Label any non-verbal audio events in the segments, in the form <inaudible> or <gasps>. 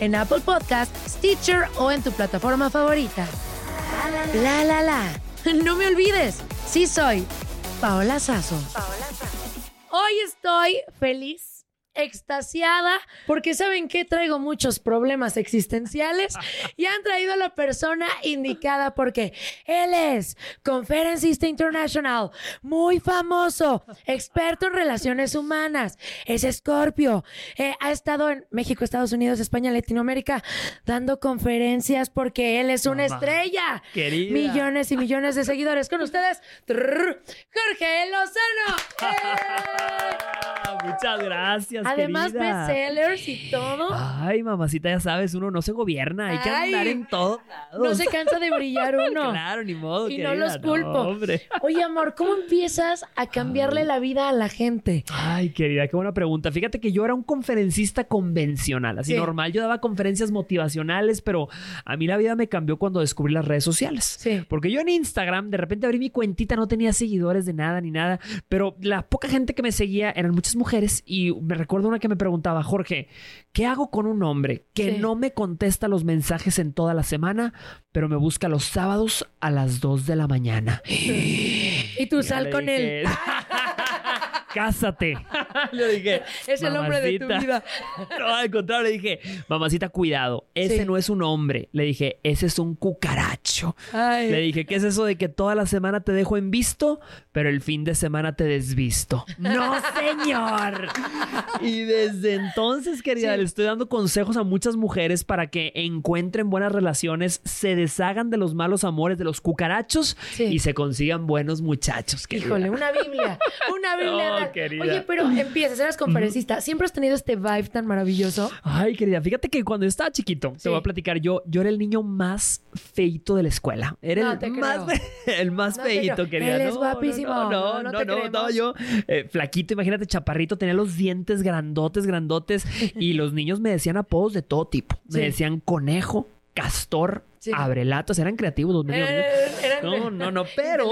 en Apple Podcast, Stitcher o en tu plataforma favorita. La la la. No me olvides, sí soy Paola Sazo. Hoy estoy feliz extasiada porque saben que traigo muchos problemas existenciales <laughs> y han traído a la persona indicada porque él es conferencista internacional, muy famoso, experto en relaciones humanas, es escorpio, eh, ha estado en México, Estados Unidos, España, Latinoamérica dando conferencias porque él es una estrella. Millones y millones de seguidores con ustedes. Jorge Lozano. ¡Eh! <laughs> Muchas gracias. Además, querida. bestsellers y todo. Ay, mamacita, ya sabes, uno no se gobierna, hay que andar en lados. No se cansa de brillar <laughs> uno. Claro, ni modo. Y no los culpo. Oye, amor, ¿cómo empiezas a cambiarle la vida a la gente? Ay, querida, qué buena pregunta. Fíjate que yo era un conferencista convencional, así Sí. normal. Yo daba conferencias motivacionales, pero a mí la vida me cambió cuando descubrí las redes sociales. Sí. Porque yo en Instagram, de repente abrí mi cuentita, no tenía seguidores de nada ni nada, pero la poca gente que me seguía eran muchas mujeres y me recuerdo una que me preguntaba, Jorge, ¿qué hago con un hombre que Sí. no me contesta los mensajes en toda la semana, pero me busca los sábados a las 2 de la mañana? <gasps> Y tú sal con él. Cásate. <laughs> le dije. Es el hombre de tu vida. <laughs> No, al contrario, le dije, mamacita, cuidado. Ese Sí. no es un hombre. Le dije, ese es un cucaracho. Ay. Le dije, ¿qué es eso de que toda la semana te dejo en visto, pero el fin de semana te desvisto? No, señor. y desde entonces, querida, Sí. le estoy dando consejos a muchas mujeres para que encuentren buenas relaciones, se deshagan de los malos amores, de los cucarachos Sí. y se consigan buenos muchachos. querida. Híjole, una Biblia. Una Biblia. <laughs> No, querida. Oye, pero empiezas, eras conferencista. ¿Siempre has tenido este vibe tan maravilloso? Ay, querida, fíjate que cuando estaba chiquito, Sí. te voy a platicar, yo, yo era el niño más feito de la escuela. Era No el, más, <laughs> el más No feito, querida. Él es No, guapísimo. No, No, no, no yo eh, flaquito, imagínate, chaparrito, tenía los dientes grandotes, grandotes. y los niños me decían apodos de todo tipo. Me Sí. decían conejo, castor, Sí. abrelatos. Eran creativos los niños. Eh, eran- No, no, no, pero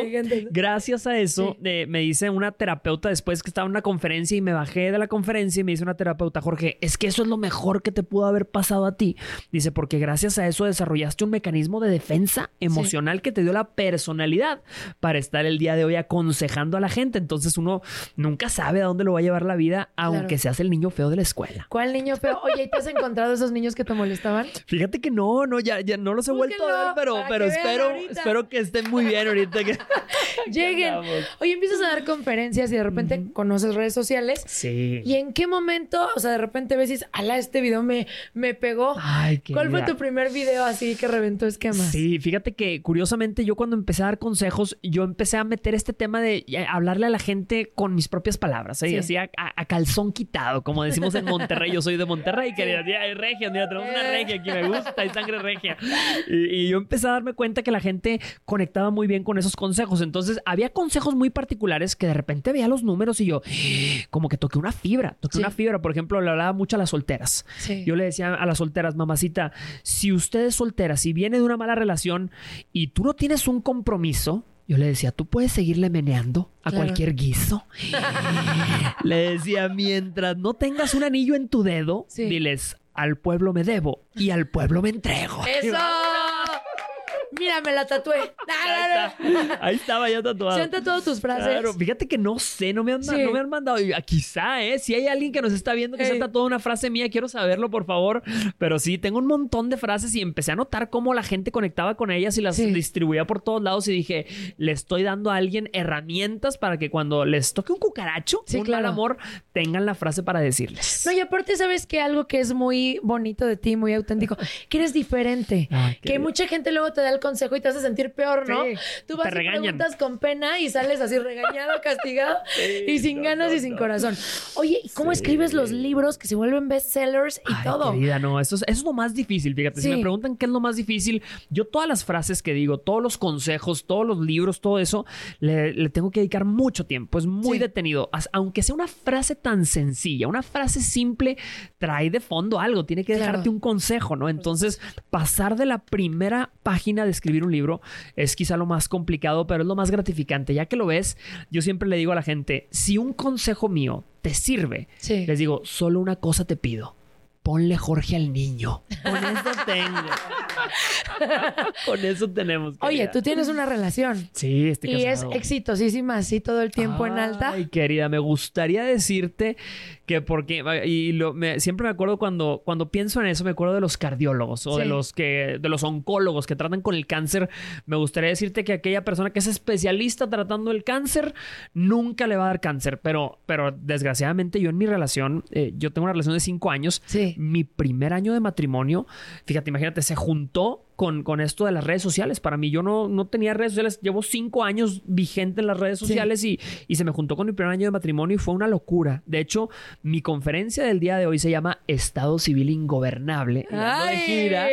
gracias a eso Sí. eh, me dice una terapeuta después que estaba en una conferencia y me bajé de la conferencia y me dice una terapeuta, Jorge, es que eso es lo mejor que te pudo haber pasado a ti. Dice, porque gracias a eso desarrollaste un mecanismo de defensa emocional que te dio la personalidad para estar el día de hoy aconsejando a la gente. Entonces uno nunca sabe a dónde lo va a llevar la vida, aunque Claro. seas el niño feo de la escuela. ¿Cuál niño feo? Oye, ¿y te has encontrado esos niños que te molestaban? Fíjate que no, no, ya, ya no los he vuelto a ver, Búsquenlo pero, pero espero, ahorita. espero que estén muy bien ahorita. que- <laughs> Lleguen. Oye, empiezas a dar conferencias y de repente conoces redes sociales. Sí. ¿Y en qué momento, o sea, de repente ves y dices, ala, este video me, me pegó? Ay, ¿Cuál fue tu primer video así que reventó esquemas? Sí, fíjate que curiosamente yo cuando empecé a dar consejos, yo empecé a meter este tema de eh, hablarle a la gente con mis propias palabras, ¿eh? Sí. así a, a- a calzón quitado, como decimos en Monterrey. Yo soy de Monterrey, querida. Hay regia, mira, tenemos una regia aquí, me gusta, hay sangre regia. <laughs> Y, y yo empecé a darme cuenta que la gente conectaba muy bien con esos consejos. Entonces, había consejos muy particulares que de repente veía los números y yo, como que toqué una fibra, toqué Sí. una fibra. Por ejemplo, le hablaba mucho a las solteras. Sí. Yo le decía a las solteras, mamacita, si usted es soltera, si viene de una mala relación y tú no tienes un compromiso, yo le decía, tú puedes seguirle meneando a Claro. cualquier guiso. <laughs> le decía, mientras no tengas un anillo en tu dedo, Sí. diles, al pueblo me debo y al pueblo me entrego. ¡Eso! <laughs> Mira, me la tatué. <laughs> Ahí, está. Ahí estaba ya tatuado. ¿Se han tatuado tus frases? Claro, fíjate que no sé, no me han, Sí. no me han mandado. ah, Quizá, ¿eh? Si hay alguien que nos está viendo que se Ey. ha tatuado una frase mía, quiero saberlo, por favor. Pero sí, tengo un montón de frases y empecé a notar cómo la gente conectaba con ellas y las Sí. distribuía por todos lados. Y dije, le estoy dando a alguien herramientas para que cuando les toque un cucaracho, Sí, un claro. mal amor, tengan la frase para decirles. No, y aparte, ¿sabes que Algo que es muy bonito de ti, muy auténtico, que eres diferente. Ay, que mucha gente luego te da el consejo y te hace sentir peor, ¿no? Sí, Tú te vas y regañan. preguntas con pena y sales así regañado, <laughs> castigado y sin no, ganas no, y sin no. corazón. Oye, ¿y cómo escribes los libros que se vuelven bestsellers y Ay, todo? querida, no, eso es, eso es lo más difícil, fíjate. Si me preguntan qué es lo más difícil, yo todas las frases que digo, todos los consejos, todos los libros, todo eso, le, le tengo que dedicar mucho tiempo. Es muy detenido. Aunque sea una frase tan sencilla, una frase simple, trae de fondo algo, tiene que Claro. dejarte un consejo, ¿no? Entonces, pasar de la primera página de escribir un libro es quizá lo más complicado, pero es lo más gratificante. Ya que lo ves, yo siempre le digo a la gente, si un consejo mío te sirve, Sí. les digo, solo una cosa te pido. Ponle Jorge al niño. Con eso tengo. Con eso tenemos. Oye, querida. tú tienes una relación Sí, estoy y es exitosísima así todo el tiempo en alta. Ay, querida, me gustaría decirte que porque y lo- me- siempre me acuerdo cuando cuando pienso en eso me acuerdo de los cardiólogos o de los que de los oncólogos que tratan con el cáncer. Me gustaría decirte que aquella persona que es especialista tratando el cáncer nunca le va a dar cáncer, pero pero desgraciadamente yo en mi relación eh, yo tengo una relación de cinco años. Sí. Mi primer año de matrimonio, fíjate, imagínate, se juntó con, con esto de las redes sociales. Para mí, yo no, no tenía redes sociales. Llevo cinco años vigente en las redes Sí. sociales y, y se me juntó con mi primer año de matrimonio y fue una locura. De hecho, mi conferencia del día de hoy se llama Estado Civil Ingobernable. de gira.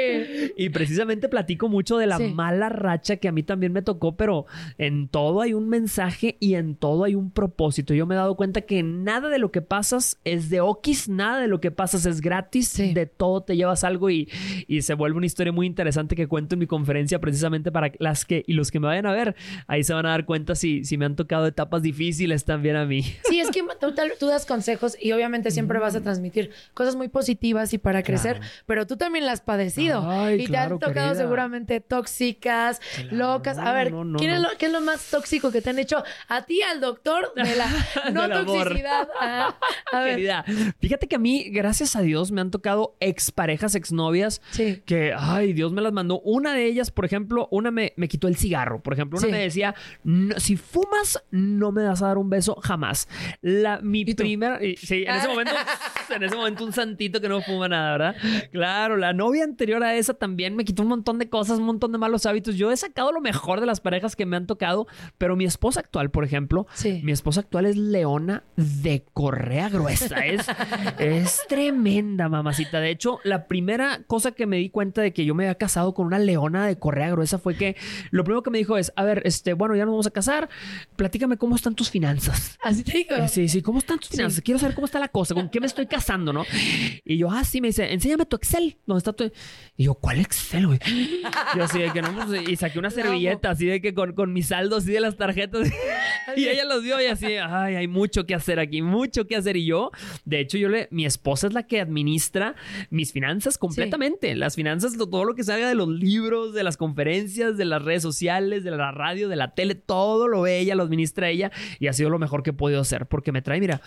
Y precisamente platico mucho de la Sí. mala racha que a mí también me tocó, pero en todo hay un mensaje y en todo hay un propósito. Yo me he dado cuenta que nada de lo que pasas es de okis, nada de lo que pasas es gratis, Sí. de todo te llevas algo y, y se vuelve una historia muy interesante que cuento en mi conferencia precisamente para las que y los que me vayan a ver, ahí se van a dar cuenta si, si me han tocado etapas difíciles también a mí. <laughs> Sí, es que tú, tal- tú das consejos y obviamente siempre vas a transmitir cosas muy positivas y para crecer, Claro. pero tú también las has padecido. Ay, y claro, te han tocado querida. seguramente tóxicas, locas. A ver, no, no, ¿quién Es no. lo, ¿qué es lo más tóxico que te han hecho a ti, al doctor de la <laughs> no amor. toxicidad? Ah, a ver, Querida, fíjate que a mí, gracias a Dios, me han tocado exparejas, exnovias Sí. que, ay, Dios me las mandó. Una de ellas, por ejemplo, una me, me quitó el cigarro. Por ejemplo, una Sí. me decía, "No, si fumas, no me vas a dar un beso jamás. La, mi primera, sí, en ese momento, <laughs> en ese momento un santito que no fuma nada, ¿verdad? Claro, la novia anterior a esa también me quitó un montón de cosas, un montón de malos hábitos. Yo he sacado lo mejor de las parejas que me han tocado, pero mi esposa actual, por ejemplo, Sí. mi esposa actual es leona de correa gruesa. Es, es tremenda, mamacita. De hecho, la primera cosa que me di cuenta de que yo me había casado con una leona de correa gruesa fue que lo primero que me dijo es, a ver, este, bueno, ya nos vamos a casar, platícame cómo están tus finanzas. Así te digo. Eh, Sí, sí, ¿cómo están tus finanzas? Quiero saber cómo está la cosa, con qué me estoy casando, ¿no? Y yo, ah, sí, me dice, enséñame tu Excel, ¿dónde está tu...? Y yo, ¿cuál Excel, güey? <laughs> Yo así de que no, pues, y saqué una servilleta así de que con, con mi saldo así de las tarjetas. <laughs> y ella los vio y así, ay, hay mucho que hacer aquí, mucho que hacer. Y yo, de hecho, yo le, mi esposa es la que administra mis finanzas completamente. Las finanzas, todo lo que salga de los libros, de las conferencias, de las redes sociales, de la radio, de la tele, todo lo ve ella, lo administra ella. Y ha sido lo mejor que he podido hacer porque me trae, mira,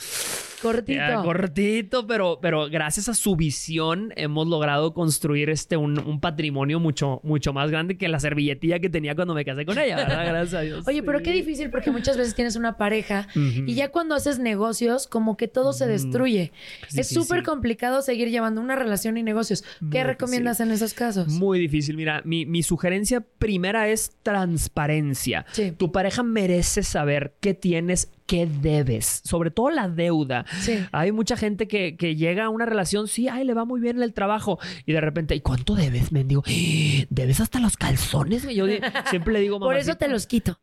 Cortito. ya, cortito, pero, pero gracias a su visión hemos logrado construir este un, un patrimonio mucho, mucho más grande que la servilletilla que tenía cuando me casé con ella, ¿verdad? <laughs> Gracias a Dios. Oye, pero Sí. qué difícil porque muchas veces tienes una pareja y ya cuando haces negocios, como que todo se destruye. Es súper complicado seguir llevando una relación y negocios. ¿Qué Muy recomiendas en esos casos? Muy difícil. Mira, mi, mi sugerencia primera es transparencia. Sí. Tu pareja merece saber qué tienes, qué debes. Sobre todo la deuda. Sí. Hay mucha gente que, que llega a una relación, sí, ay, le va muy bien en el trabajo. Y de repente, ¿y cuánto debes? Me digo, ¿debes hasta los calzones? Yo siempre le digo, Por eso te los quito.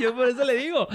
Yo por eso le digo,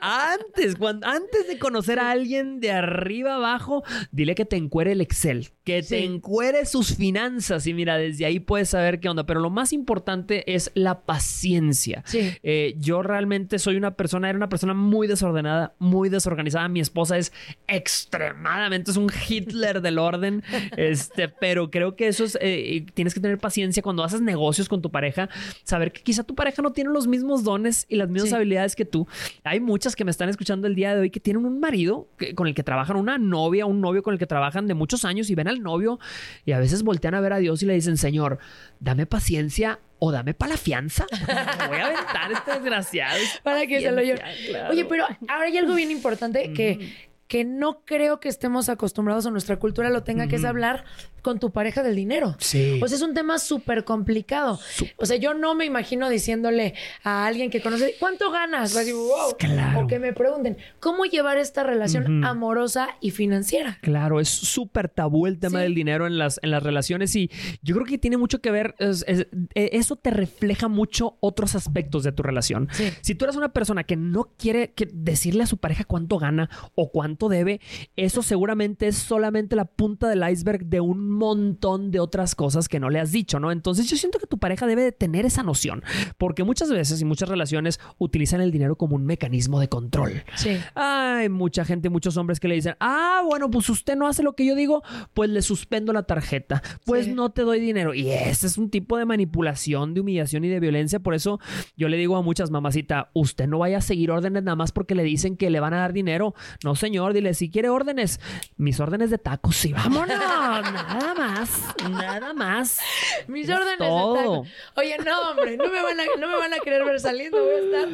antes, cuando, antes de conocer a alguien de arriba abajo, dile que te encuere el Excel, que te encuere sus finanzas y mira, desde ahí puedes saber qué onda. Pero lo más importante es la paciencia. Sí. Eh, yo realmente soy una persona, era una persona muy desordenada, muy desorganizada. Mi esposa es extremadamente, es un Hitler del orden. <laughs> Este, pero creo que eso es, eh, tienes que tener paciencia cuando haces negocios con tu pareja, saber que quizá tu pareja no tiene los mismos dones y las mismas Sí. habilidades que tú. Hay muchas que me están escuchando el día de hoy que tienen un marido que- con el que trabajan, una novia, un novio con el que trabajan de muchos años y ven al novio y a veces voltean a ver a Dios y le dicen, Señor, dame paciencia o dame para la fianza. Me voy a aventar este desgraciado. <laughs> Para que se lo lleve. Claro. Oye, pero ahora hay algo bien importante que, que no creo que estemos acostumbrados o nuestra cultura lo tenga, que es hablar con tu pareja del dinero. Sí. O sea, es un tema súper complicado. O sea, yo no me imagino diciéndole a alguien que conoce, ¿cuánto ganas? A wow. Claro. O que me pregunten, ¿cómo llevar esta relación amorosa y financiera? Claro, es súper tabú el tema Sí. del dinero en las, en las relaciones y yo creo que tiene mucho que ver, es- es- eh, eso te refleja mucho otros aspectos de tu relación. Sí. Si tú eres una persona que no quiere que decirle a su pareja cuánto gana o cuánto debe, eso seguramente es solamente la punta del iceberg de un montón de otras cosas que no le has dicho, ¿no? Entonces yo siento que tu pareja debe de tener esa noción, porque muchas veces y muchas relaciones utilizan el dinero como un mecanismo de control. Sí. Hay mucha gente, muchos hombres que le dicen, ah, bueno, pues usted no hace lo que yo digo, pues le suspendo la tarjeta, pues Sí. no te doy dinero. Y ese es un tipo de manipulación, de humillación y de violencia. Por eso yo le digo a muchas mamacita, usted no vaya a seguir órdenes nada más porque le dicen que le van a dar dinero. No, señor, dile, si quiere órdenes, mis órdenes de tacos, sí, vámonos, <laughs> nada más, nada más. Mis Es órdenes de todo. taco. Oye, no, hombre, no me van a, no me van a querer ver saliendo. Voy a estar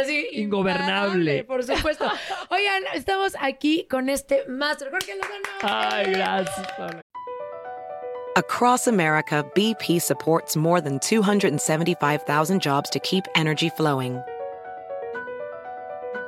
así. Ingobernable. Por supuesto. Oigan, estamos aquí con este máster. Jorge Lozano. Ay, gracias. Pablo. Across America, BP supports more than 275,000 jobs to keep energy flowing.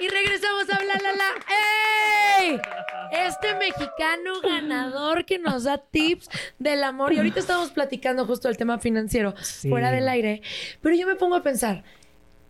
Y regresamos a Bla La La. ¡Ey! Este mexicano ganador que nos da tips del amor. Y ahorita estamos platicando justo del tema financiero Sí. fuera del aire. Pero yo me pongo a pensar.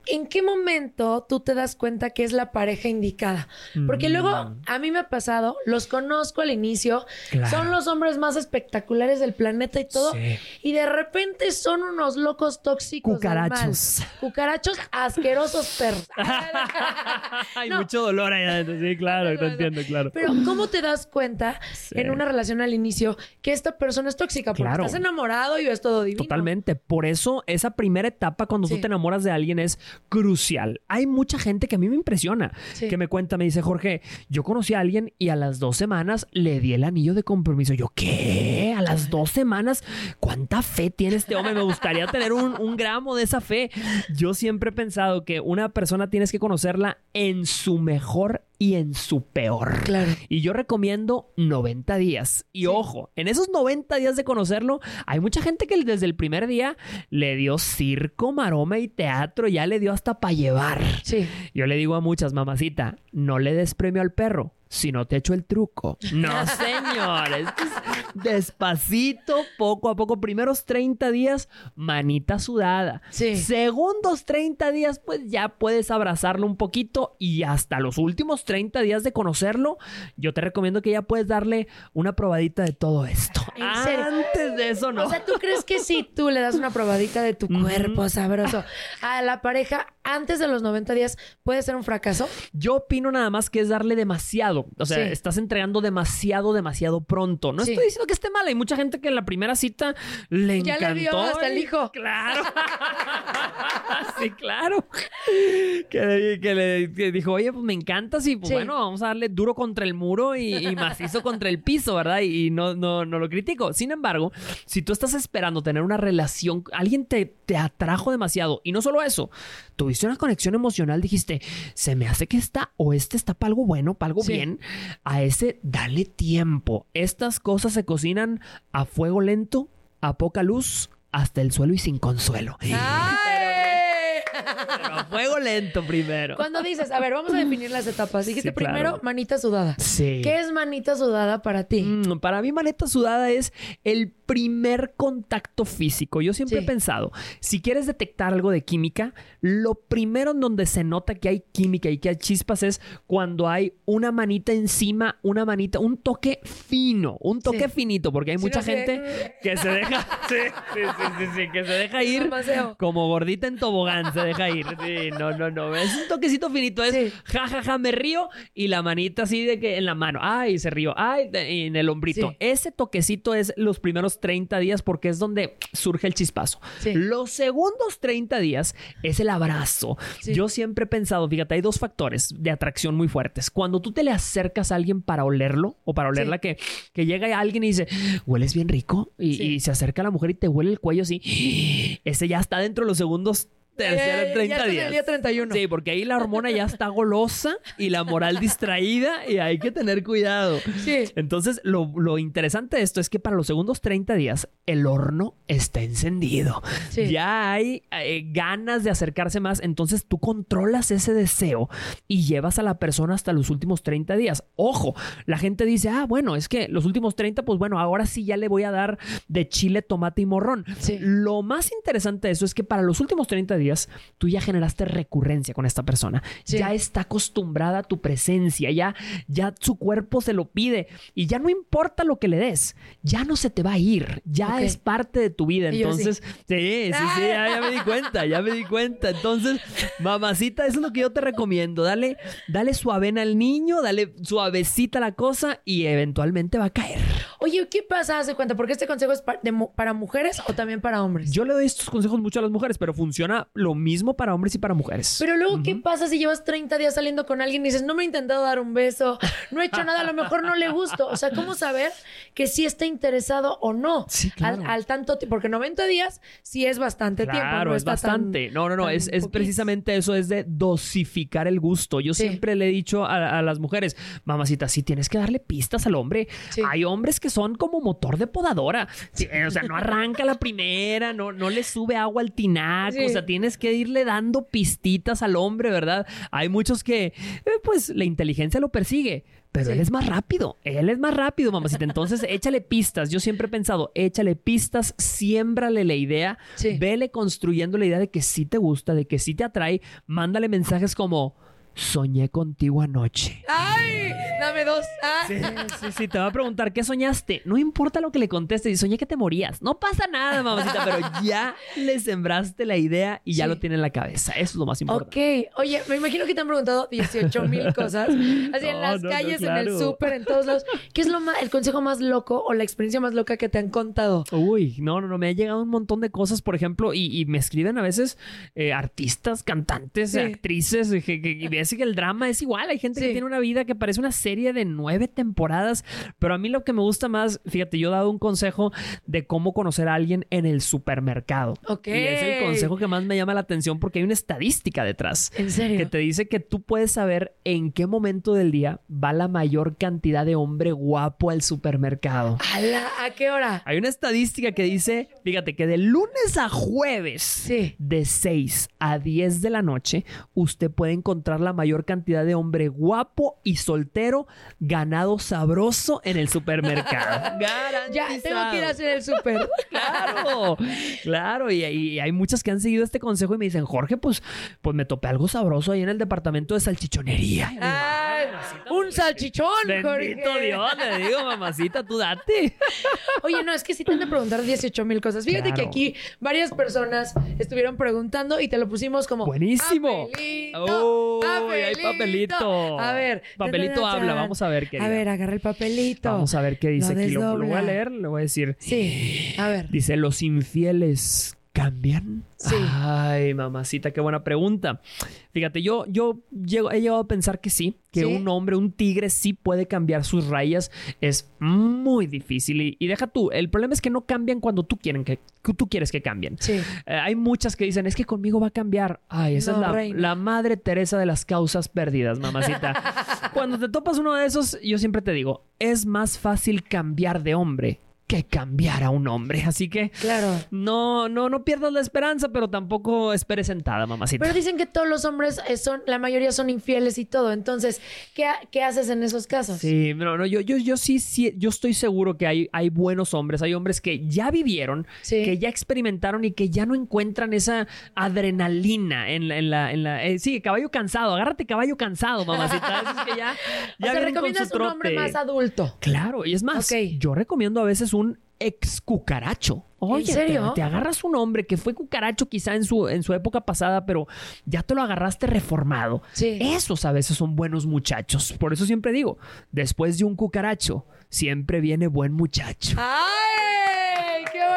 ¿En qué momento tú te das cuenta que es la pareja indicada? Porque luego a mí me ha pasado, los conozco al inicio, Claro. son los hombres más espectaculares del planeta y todo, Sí. y de repente son unos locos tóxicos. Cucarachos. Cucarachos asquerosos perros. <laughs> Hay No. mucho dolor ahí adentro. Sí, claro, te entiendo, claro. Pero ¿cómo te das cuenta Sí. en una relación al inicio que esta persona es tóxica? Porque Claro. estás enamorado y ves todo divino. Totalmente. Por eso, esa primera etapa cuando Sí. tú te enamoras de alguien es crucial. Hay mucha gente que a mí me impresiona, Sí. que me cuenta, me dice, Jorge, yo conocí a alguien y a las dos semanas le di el anillo de compromiso. Yo, ¿qué? ¿A las dos semanas? ¿Cuánta fe tiene este hombre? Me gustaría tener un, un gramo de esa fe. Yo siempre he pensado que una persona tienes que conocerla en su mejor y en su peor. Claro. Y yo recomiendo 90 días. Y ojo, en esos 90 días de conocerlo, hay mucha gente que desde el primer día le dio circo, maroma y teatro, ya le dio hasta para llevar. Sí. Yo le digo a muchas, mamacita, no le des premio al perro. Si no te echo el truco. No, señor. Esto es despacito, poco a poco. Primeros 30 días, manita sudada. Sí. Segundos 30 días, pues ya puedes abrazarlo un poquito. Y hasta los últimos 30 días de conocerlo, yo te recomiendo que ya puedes darle una probadita de todo esto. ¿En serio? Antes de eso, no. O sea, ¿tú crees que si tú le das una probadita de tu cuerpo sabroso a la pareja antes de los 90 días puede ser un fracaso? Yo opino nada más que es darle demasiado. O sea, Sí. estás entregando demasiado, demasiado pronto. No Sí. estoy diciendo que esté mal. Hay mucha gente que en la primera cita le Ya encantó. le dio hasta el hijo. Claro. <laughs> sí, claro. Que, que le que dijo, oye, pues me encantas y pues Sí. bueno, vamos a darle duro contra el muro y, y macizo contra el piso, ¿verdad? Y, y no, no, no lo critico. Sin embargo, si tú estás esperando tener una relación, alguien te, te atrajo demasiado y no solo eso, tuviste una conexión emocional, dijiste, se me hace que esta o este está para algo bueno, para algo Sí. Bien, a ese dale tiempo. Estas cosas se cocinan a fuego lento, a poca luz, hasta el suelo y sin consuelo. ¡Ay! <laughs> Pero a fuego lento primero. Cuando dices, a ver, vamos a definir las etapas. Dijiste Sí, claro. primero manita sudada. Sí. ¿Qué es manita sudada para ti? Mm, para mí, maneta sudada es el primer contacto físico. Yo siempre Sí. he pensado, si quieres detectar algo de química, lo primero en donde se nota que hay química y que hay chispas es cuando hay una manita encima, una manita, un toque fino, un toque Sí. finito, porque hay Sí, mucha no sé. gente que se deja, <laughs> que se deja ir como gordita en tobogán, se deja ir. No, no, no, es un toquecito finito, es ja, ja, ja, me río y la manita así de que en la mano, ay, se río, ay, en el hombrito. Ese toquecito es los primeros 30 días porque es donde surge el chispazo. Sí. Los segundos 30 días es el abrazo. Sí. Yo siempre he pensado, fíjate, hay dos factores de atracción muy fuertes. Cuando tú te le acercas a alguien para olerlo o para olerla, que, que llega alguien y dice, hueles bien rico, y, y se acerca a la mujer y te huele el cuello así, <gasps> ese ya está dentro de los segundos tercer Eh, 30 ya en días. el día 31. Sí, porque ahí la hormona ya está golosa y la moral distraída y hay que tener cuidado. Sí. Entonces, lo, lo interesante de esto es que para los segundos 30 días el horno está encendido. Sí. Ya hay eh, ganas de acercarse más. Entonces, tú controlas ese deseo y llevas a la persona hasta los últimos 30 días. Ojo, la gente dice, ah, bueno, es que los últimos 30, pues bueno, ahora sí ya le voy a dar de chile, tomate y morrón. Sí. Lo más interesante de eso es que para los últimos 30 días tú ya generaste recurrencia con esta persona. Sí. Ya está acostumbrada a tu presencia, ya, ya su cuerpo se lo pide y ya no importa lo que le des, ya no se te va a ir, ya es parte de tu vida. Entonces, sí, sí, sí, ya, ya me di <laughs> cuenta, ya me di cuenta. Entonces, mamacita, eso es lo que yo te recomiendo. Dale, dale suavena al niño, dale suavecita la cosa y eventualmente va a caer. Oye, ¿qué pasa? Haz de cuenta, porque este consejo es de para mujeres o también para hombres. Yo le doy estos consejos mucho a las mujeres, pero funciona lo mismo para hombres y para mujeres. Pero luego, ¿qué pasa si llevas 30 días saliendo con alguien y dices, no me he intentado dar un beso, no he hecho nada, a lo mejor no le gusto? O sea, ¿cómo saber que sí está interesado o no? Sí, claro. Al, al tanto tiempo, porque 90 días sí es bastante tiempo. Claro, no es tan- bastante. no, no, no, es, es precisamente eso, es de dosificar el gusto. Yo Sí. siempre le he dicho a, a las mujeres, mamacita, sí tienes que darle pistas al hombre. Sí. Hay hombres que son como motor de podadora. O sea, no arranca la primera, no, no le sube agua al tinaco. O sea, tienes que irle dando pistitas al hombre, ¿verdad? Hay muchos que, eh, pues, la inteligencia lo persigue. Pero Sí. él es más rápido, él es más rápido, mamacita. Entonces, <laughs> échale pistas. Yo siempre he pensado, échale pistas, siémbrale la idea, Sí. vele construyendo la idea de que sí te gusta, de que sí te atrae. Mándale mensajes como, soñé contigo anoche. ¡Ay! Dame dos. Ah. Sí, sí, sí, te va a preguntar, ¿qué soñaste? No importa lo que le contestes, y soñé que te morías. No pasa nada, mamacita, pero ya le sembraste la idea y ya Sí. lo tiene en la cabeza. Eso es lo más importante. Ok, oye, me imagino que te han preguntado 18 mil cosas, así en las no, no, calles, en el súper, en todos lados. ¿Qué es lo más, el consejo más loco o la experiencia más loca que te han contado? Uy, no, no, no, me ha llegado un montón de cosas, por ejemplo, y, y me escriben a veces eh, artistas, cantantes, Sí. actrices, eh, que, que, ves que el drama es igual. Hay gente Sí. que tiene una vida que parece una serie de nueve temporadas, pero a mí lo que me gusta más, fíjate, yo he dado un consejo de cómo conocer a alguien en el supermercado. Ok. Y es el consejo que más me llama la atención porque hay una estadística detrás. ¿En serio? Que te dice que tú puedes saber en qué momento del día va la mayor cantidad de hombre guapo al supermercado. ¿A, la- ¿A qué hora? Hay una estadística que dice, fíjate, que de lunes a jueves, Sí. de 6 a 10 de la noche, usted puede encontrar la mayor cantidad de hombre guapo y soltero, ganado sabroso en el supermercado. <laughs> Ya, tengo que ir a hacer el súper. <laughs> Claro, claro, y, y hay muchas que han seguido este consejo y me dicen, Jorge, pues, pues me topé algo sabroso ahí en el departamento de salchichonería. Ay, un salchichón, Bendito Jorge. Dios, le digo, mamacita, tú date. <laughs> Oye, no, es que sí te han de preguntar 18 mil cosas. Fíjate Claro. que aquí varias personas estuvieron preguntando y te lo pusimos como Buenísimo. Papelito, Uy, hay papelito. A ver. Papelito habla, vamos a ver, querida. A ver, agarra el papelito. Vamos a ver qué dice Lo aquí. Lo, lo voy a leer, le voy a decir. Sí, a ver. Dice, ¿los infieles cambian? Sí. Ay, mamacita, qué buena pregunta. Fíjate, yo, yo llego- he llegado a pensar que sí, que ¿Sí? un hombre, un tigre, sí puede cambiar sus rayas. Es muy difícil. Y, y deja tú, el problema es que no cambian cuando tú, quieren que, que tú quieres que cambien. Sí. Eh, hay muchas que dicen, es que conmigo va a cambiar. Ay, esa No, es la, reina. la madre Teresa de las causas perdidas, mamacita. <laughs> Cuando te topas uno de esos, yo siempre te digo, es más fácil cambiar de hombre que cambiar a un hombre. Así que Claro. no, no, no pierdas la esperanza, pero tampoco esperes sentada, mamacita. Pero dicen que todos los hombres eh, son, la mayoría son infieles y todo. Entonces, ¿qué, qué haces en esos casos? Sí, no, no, yo, yo, yo sí, sí, yo estoy seguro que hay, hay buenos hombres, hay hombres que ya vivieron, Sí. que ya experimentaron y que ya no encuentran esa adrenalina en la, en la, en la eh, sí, caballo cansado, agárrate caballo cansado, mamacita. Esos que ya, <laughs> o ya sea, con su recomiendas un hombre más adulto. Claro, y es más, yo recomiendo a veces un ex cucaracho. Oye, te- serio? Te, agarras un hombre que fue cucaracho quizá en su, en su época pasada, pero ya te lo agarraste reformado. Sí. Esos a veces son buenos muchachos. Por eso siempre digo, después de un cucaracho, siempre viene buen muchacho. ¡Ay!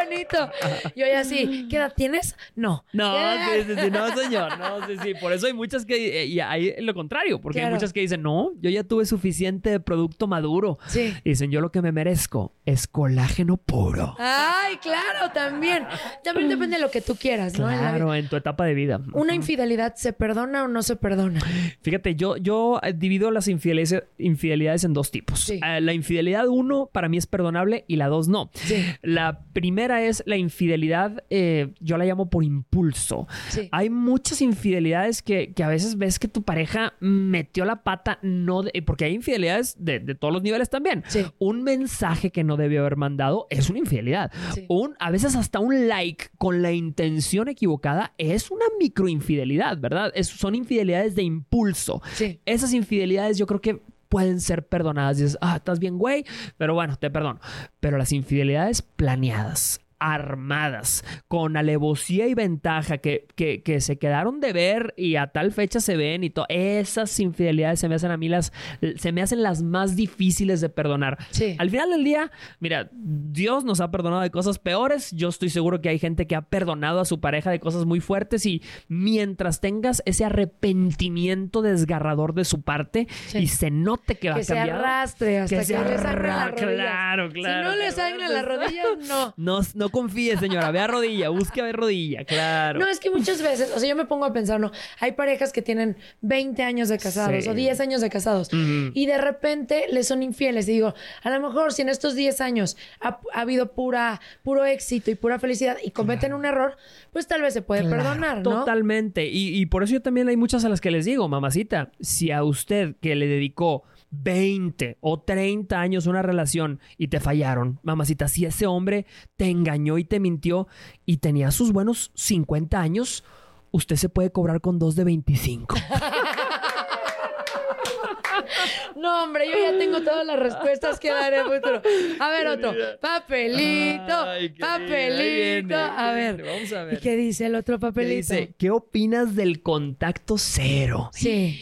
¡Qué bonito! Yo ya sí. ¿Qué edad tienes? No. No, sí, sí, sí, no, señor. No, sí, sí. Por eso hay muchas que. eh, Y hay lo contrario, porque hay muchas que dicen, no, yo ya tuve suficiente producto maduro. Sí. Y dicen, yo lo que me merezco es colágeno puro. Ay, claro, también. También depende de lo que tú quieras, ¿no? Claro, en tu etapa de vida. ¿Una infidelidad se perdona o no se perdona? Fíjate, yo, yo eh, divido las infidelidades, infidelidades en dos tipos. Sí. Eh, la infidelidad uno para mí es perdonable y la dos no. Sí. La primera es la infidelidad, eh, yo la llamo por impulso. Sí. Hay muchas infidelidades que, que a veces ves que tu pareja metió la pata, no de- porque hay infidelidades de, de todos los niveles también. Sí. Un mensaje que no debió haber mandado es una infidelidad. Sí. Un, a veces hasta un like con la intención equivocada es una microinfidelidad, ¿verdad? Es- son infidelidades de impulso. Esas infidelidades yo creo que pueden ser perdonadas. Dices, ah, estás bien, güey, pero bueno, te perdono. Pero las infidelidades planeadas, armadas, con alevosía y ventaja, que, que, que se quedaron de ver y a tal fecha se ven y todo, esas infidelidades se me hacen a mí las, se me hacen las más difíciles de perdonar. Sí. Al final del día, mira, Dios nos ha perdonado de cosas peores. Yo estoy seguro que hay gente que ha perdonado a su pareja de cosas muy fuertes y mientras tengas ese arrepentimiento desgarrador de su parte Sí. y se note que va Que a se cambiar. arrastre hasta que, se le sangren las arra- rodillas. Claro, claro. Si no le sangran las rodillas, no. No, no confíe, señora. Vea rodilla, busque a ver rodilla, claro. No, es que muchas veces, o sea, yo me pongo a pensar, no, hay parejas que tienen 20 años de casados Sí. o 10 años de casados y de repente les son infieles. Y digo, a lo mejor si en estos 10 años ha, ha habido pura, puro éxito y pura felicidad y cometen un error, pues tal vez se puede Claro, perdonar, ¿no? Totalmente. Y, y por eso yo también hay muchas a las que les digo, mamacita, si a usted que le dedicó 20 o 30 años una relación y te fallaron, mamacita, si ese hombre te engañó y te mintió y tenía sus buenos 50 años, usted se puede cobrar con dos de 25. <laughs> No, hombre, yo ya tengo todas las respuestas que daré en el futuro. A ver, otro. Papelito, Ay, papelito. A ver. vamos a ¿Y qué dice el otro papelito? dice, ¿qué opinas del contacto cero? Sí.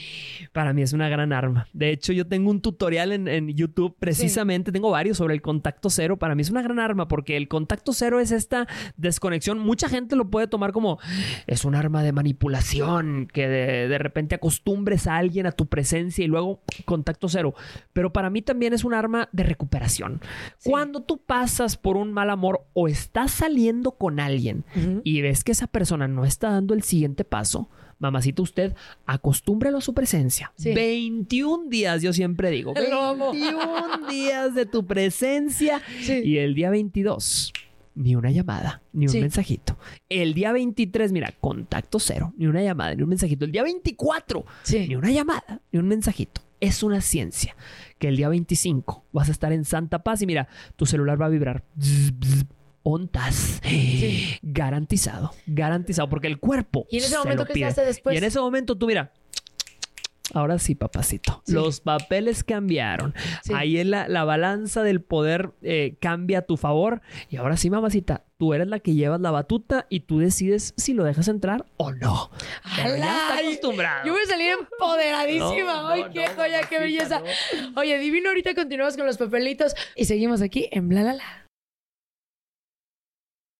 Para mí es una gran arma. De hecho, yo tengo un tutorial en, en YouTube precisamente, tengo varios sobre el contacto cero. Para mí es una gran arma porque el contacto cero es esta desconexión. Mucha gente lo puede tomar como es un arma de manipulación, que de, de repente acostumbres a alguien a tu presencia y luego contacto cero. Pero para mí también es un arma de recuperación. Cuando tú pasas por un mal amor o estás saliendo con alguien y ves que esa persona no está dando el siguiente paso, mamacita, usted acostúmbrelo a su presencia. Sí. 21 días, yo siempre digo. Lo amo. 21 días de tu presencia. Sí. Y el día 22, ni una llamada, ni un Sí. mensajito. El día 23, mira, contacto cero, ni una llamada, ni un mensajito. El día 24, Sí. ni una llamada, ni un mensajito. Es una ciencia que el día 25 vas a estar en Santa Paz y mira, tu celular va a vibrar. Bzz, bzz. Ontas. Garantizado. Garantizado. Porque el cuerpo. ¿Y en ese se momento qué se hace después? Y en ese momento tú mira. Ahora sí, papacito. Sí. Los papeles cambiaron. Sí. Ahí es la, la balanza del poder eh, cambia a tu favor. Y ahora sí, mamacita, tú eres la que llevas la batuta y tú decides si lo dejas entrar o no. Pero ya está acostumbrado. Yo voy a salir empoderadísima. No, Ay, no, qué no, joya, qué belleza. Oye, divino, ahorita continuamos con los papelitos y seguimos aquí en Bla La La.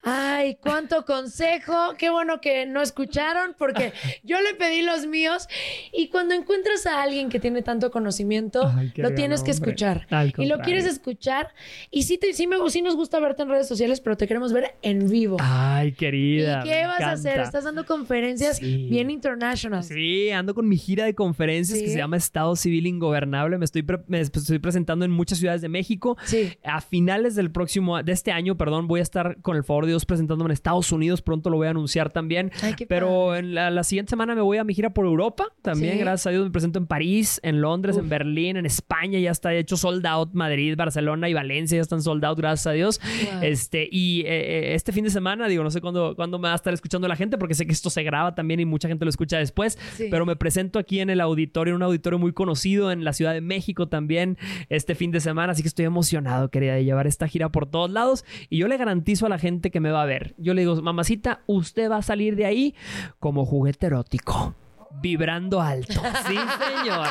Ay, cuánto consejo. Qué bueno que no escucharon porque <laughs> yo le pedí los míos y cuando encuentras a alguien que tiene tanto conocimiento, Ay, qué lo tienes que escuchar. Y lo quieres escuchar y sí, te, sí, me, sí nos gusta verte en redes sociales, pero te queremos ver en vivo. Ay, ¿Y querida. qué me vas a hacer? Estás dando conferencias Sí. bien international. Sí, ando con mi gira de conferencias Sí. que se llama Estado Civil Ingobernable. Me estoy, pre- me estoy presentando en muchas ciudades de México. Sí. A finales del próximo, de este año, perdón, voy a estar con el favor de Dios presentándome en Estados Unidos. Pronto lo voy a anunciar también. Ay, Pero en la, la siguiente semana me voy a mi gira por Europa. También, Sí. gracias a Dios, me presento en París, en Londres, Uf. en Berlín, en España. Ya está hecho sold out. Madrid, Barcelona y Valencia ya están sold out, gracias a Dios. Wow. Este, y eh, eh, este fin de semana, digo, no sé cuándo, cuándo me va a estar escuchando la gente, porque sé que esto se graba también y mucha gente lo escucha después. Sí. Pero me presento aquí en el auditorio, en un auditorio muy conocido en la Ciudad de México también este fin de semana. Así que estoy emocionado, querida, de llevar esta gira por todos lados. Y yo le garantizo a la gente que me va a ver. Yo le digo, mamacita, usted va a salir de ahí como juguete erótico. Vibrando alto. Sí, señor.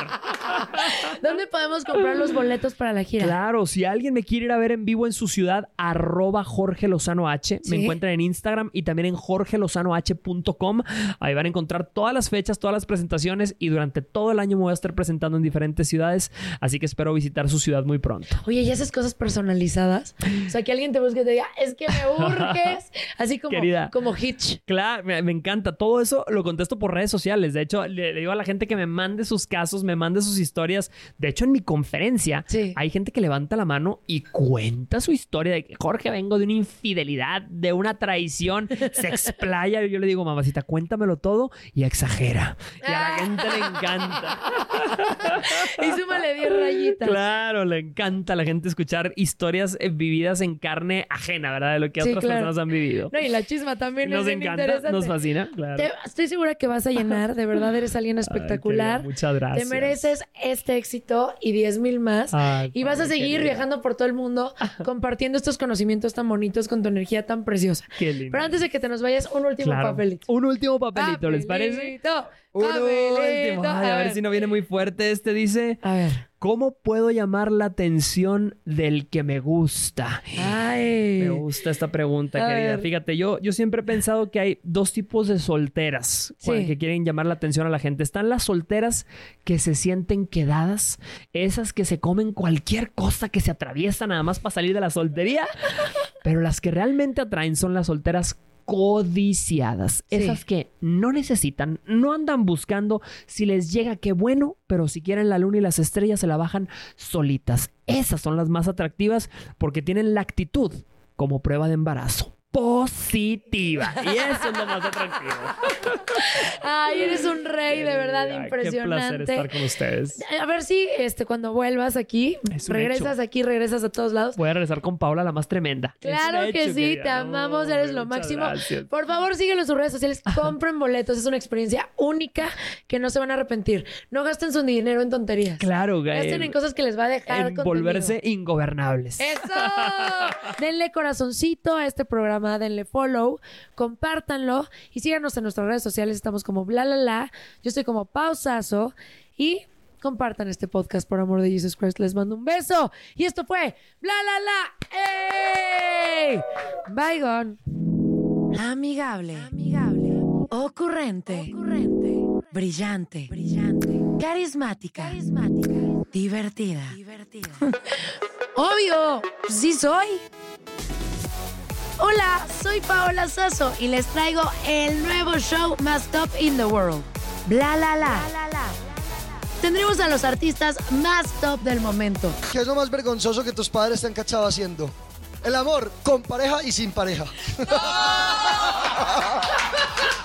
<laughs> ¿Dónde podemos comprar los boletos para la gira? Claro, si alguien me quiere ir a ver en vivo en su ciudad, arroba Jorge Lozano H. Sí. Me encuentran en Instagram y también en jorgelozanoh.com. Ahí van a encontrar todas las fechas, todas las presentaciones y durante todo el año me voy a estar presentando en diferentes ciudades. Así que espero visitar su ciudad muy pronto. Oye, ¿y haces cosas personalizadas? O sea, que alguien te busque y te diga, es que me urges. <laughs> Así como, Querida. como Hitch. Claro, me, me encanta. Todo eso lo contesto por redes sociales. De hecho, le, le digo a la gente que me mande sus casos, me mande sus historias. De hecho, en mi conferencia Sí. hay gente que levanta la mano y cuenta su historia de que Jorge, vengo de una infidelidad, de una traición, se explaya. Y yo le digo, mamacita, cuéntamelo todo y exagera. Y a la <laughs> gente le encanta. Y súmale 10 rayitas. Claro, le encanta a la gente escuchar historias eh, vividas en carne ajena, ¿verdad? De lo que Sí, otras claro. personas han vivido. No, y la chisma también Nos es encanta, nos fascina, claro. Te- estoy segura que vas a llenar. De verdad, eres alguien espectacular. Ay, muchas gracias. Te mereces este éxito y 10 mil más. Ay, y vas a seguir viajando por todo el mundo <laughs> compartiendo estos conocimientos tan bonitos con tu energía tan preciosa. Qué lindo. Pero antes de que te nos vayas, un último Claro. papelito. Un último papelito, ¿les parece? Papelito, Un papelito. último. Ay, a ver si no viene muy fuerte. Este dice: A ver. ¿Cómo puedo llamar la atención del que me gusta? Ay. Me gusta esta pregunta, A querida. ver. Fíjate, yo, yo siempre he pensado que hay dos tipos de solteras Sí. que quieren llamar la atención a la gente. Están las solteras que se sienten quedadas, esas que se comen cualquier cosa que se atraviesa nada más para salir de la soltería. <laughs> Pero las que realmente atraen son las solteras codiciadas. Sí. Esas que no necesitan, no andan buscando. Si les llega, qué bueno, pero si quieren la luna y las estrellas se la bajan solitas. Esas son las más atractivas porque tienen la actitud como prueba de embarazo. Positiva. Y eso es lo más atractivo. Ay, eres un rey, de verdad, Ay, impresionante. Qué placer estar con ustedes. A ver si este, cuando vuelvas aquí, regresas hecho. aquí, regresas a todos lados. Voy a regresar con Paula, la más tremenda. Claro que hecho, sí, querida. te amamos, eres lo máximo. gracias. Por favor, síguelo en sus redes sociales, compren boletos, es una experiencia única que no se van a arrepentir. No gasten su dinero en tonterías. Claro, güey. Gasten en cosas que les va a dejar en volverse ingobernables. ¡Eso! denle corazoncito a este programa, denle follow, compártanlo y síganos en nuestras redes sociales. Estamos como bla la la. Yo estoy como pausazo y compartan este podcast por amor de Jesus Christ. Les mando un beso. Y esto fue bla la la. ¡Ey! Bygone. Amigable. Amigable. Ocurrente. Ocurrente. Brillante. Brillante. Carismática. Carismática. Divertida. Divertida. <laughs> Obvio, sí soy. Hola, soy Paola Sasso y les traigo el nuevo show más top in the world. Bla la la. Tendremos a los artistas más top del momento. ¿Qué es lo más vergonzoso que tus padres te han cachado haciendo? El amor con pareja y sin pareja. <laughs>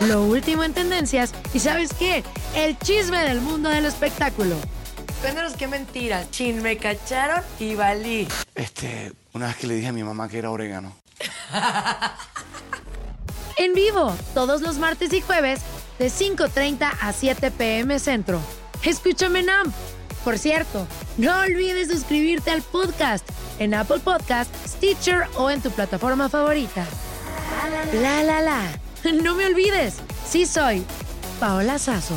Lo último en tendencias y ¿sabes qué? El chisme del mundo del espectáculo. Cuéntanos qué mentira. Chin, me cacharon y valí. Este, una vez que le dije a mi mamá que era orégano. <laughs> En vivo, todos los martes y jueves, de 5.30 a 7 pm centro. Escúchame en AMP. Por cierto, no olvides suscribirte al podcast en Apple Podcast, Stitcher o en tu plataforma favorita. La la la. <laughs> No me olvides, sí soy Paola Sazo.